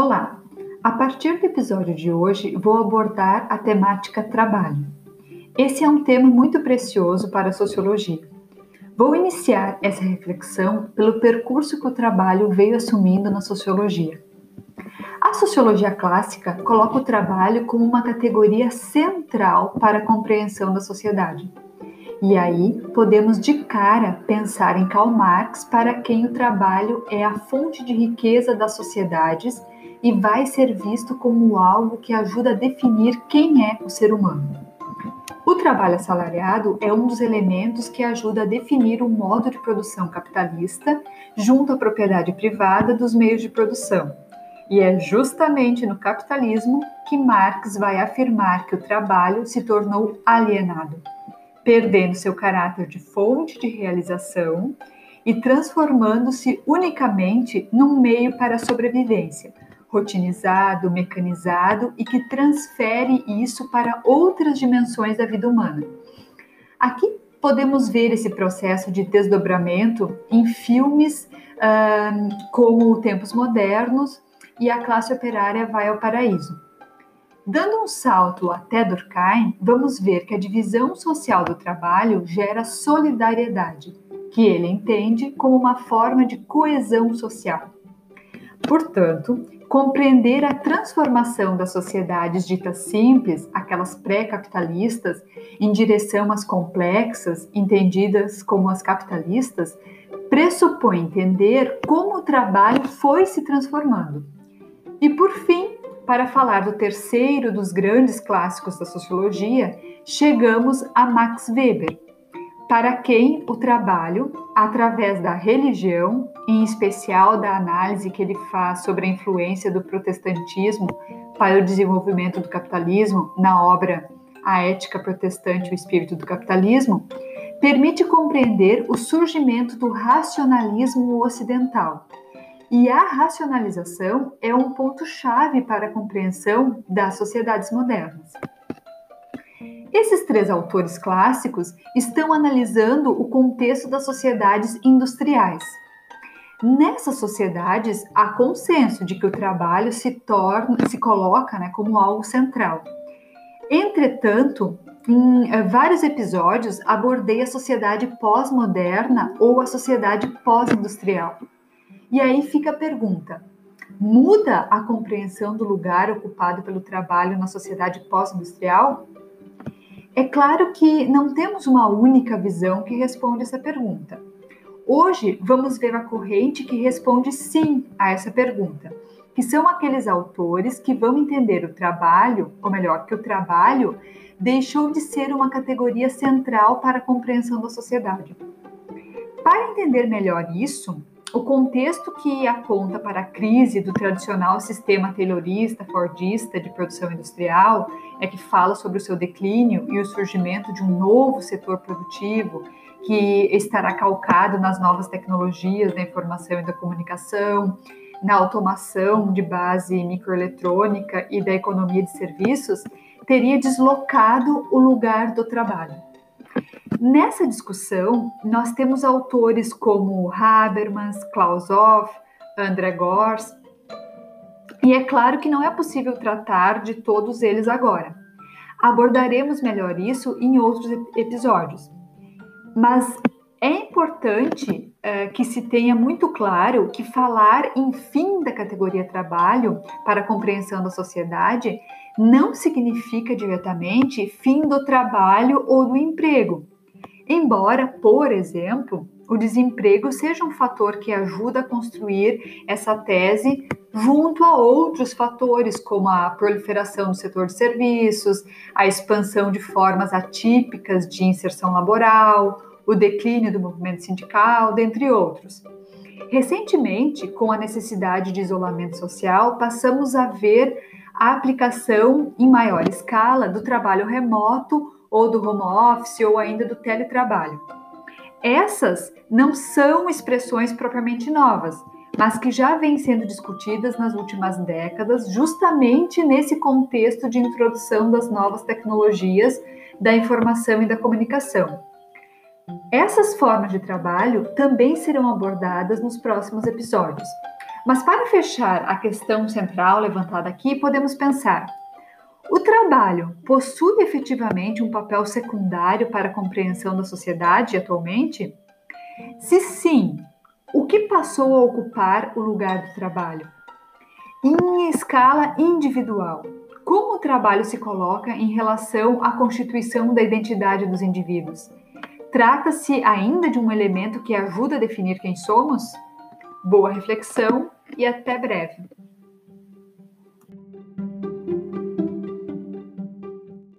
Olá! A partir do episódio de hoje, vou abordar a temática trabalho. Esse é um tema muito precioso para a sociologia. Vou iniciar essa reflexão pelo percurso que o trabalho veio assumindo na sociologia. A sociologia clássica coloca o trabalho como uma categoria central para a compreensão da sociedade. E aí podemos de cara pensar em Karl Marx, para quem o trabalho é a fonte de riqueza das sociedades e vai ser visto como algo que ajuda a definir quem é o ser humano. O trabalho assalariado é um dos elementos que ajuda a definir o modo de produção capitalista junto à propriedade privada dos meios de produção. E é justamente no capitalismo que Marx vai afirmar que o trabalho se tornou alienado perdendo seu caráter de fonte de realização e transformando-se unicamente num meio para a sobrevivência, rotinizado, mecanizado e que transfere isso para outras dimensões da vida humana. Aqui podemos ver esse processo de desdobramento em filmes uh, como Tempos Modernos e A Classe Operária Vai ao Paraíso. Dando um salto até Durkheim, vamos ver que a divisão social do trabalho gera solidariedade, que ele entende como uma forma de coesão social. Portanto, compreender a transformação das sociedades ditas simples, aquelas pré-capitalistas, em direção às complexas, entendidas como as capitalistas, pressupõe entender como o trabalho foi se transformando. E, por fim, para falar do terceiro dos grandes clássicos da sociologia, chegamos a Max Weber, para quem o trabalho, através da religião, em especial da análise que ele faz sobre a influência do protestantismo para o desenvolvimento do capitalismo na obra A Ética Protestante e o Espírito do Capitalismo, permite compreender o surgimento do racionalismo ocidental e a racionalização é um ponto-chave para a compreensão das sociedades modernas. Esses três autores clássicos estão analisando o contexto das sociedades industriais. Nessas sociedades, há consenso de que o trabalho se torna, se coloca né, como algo central. Entretanto, em eh, vários episódios abordei a sociedade pós-moderna ou a sociedade pós-industrial. E aí fica a pergunta: muda a compreensão do lugar ocupado pelo trabalho na sociedade pós-industrial? É claro que não temos uma única visão que responde essa pergunta. Hoje vamos ver a corrente que responde sim a essa pergunta, que são aqueles autores que vão entender o trabalho, ou melhor, que o trabalho deixou de ser uma categoria central para a compreensão da sociedade. Para entender melhor isso, o contexto que aponta para a crise do tradicional sistema taylorista, fordista de produção industrial é que fala sobre o seu declínio e o surgimento de um novo setor produtivo que estará calcado nas novas tecnologias da informação e da comunicação, na automação de base microeletrônica e da economia de serviços, teria deslocado o lugar do trabalho. Nessa discussão, nós temos autores como Habermas, Klaus Hoff, André Gors, e é claro que não é possível tratar de todos eles agora. Abordaremos melhor isso em outros episódios. Mas é importante uh, que se tenha muito claro que falar em fim da categoria trabalho para a compreensão da sociedade não significa diretamente fim do trabalho ou do emprego. Embora, por exemplo, o desemprego seja um fator que ajuda a construir essa tese junto a outros fatores, como a proliferação do setor de serviços, a expansão de formas atípicas de inserção laboral, o declínio do movimento sindical, dentre outros. Recentemente, com a necessidade de isolamento social, passamos a ver a aplicação em maior escala do trabalho remoto ou do home office ou ainda do teletrabalho. Essas não são expressões propriamente novas, mas que já vêm sendo discutidas nas últimas décadas, justamente nesse contexto de introdução das novas tecnologias da informação e da comunicação. Essas formas de trabalho também serão abordadas nos próximos episódios. Mas para fechar a questão central levantada aqui, podemos pensar: o trabalho possui efetivamente um papel secundário para a compreensão da sociedade atualmente? Se sim, o que passou a ocupar o lugar do trabalho? Em escala individual, como o trabalho se coloca em relação à constituição da identidade dos indivíduos? Trata-se ainda de um elemento que ajuda a definir quem somos? Boa reflexão e até breve!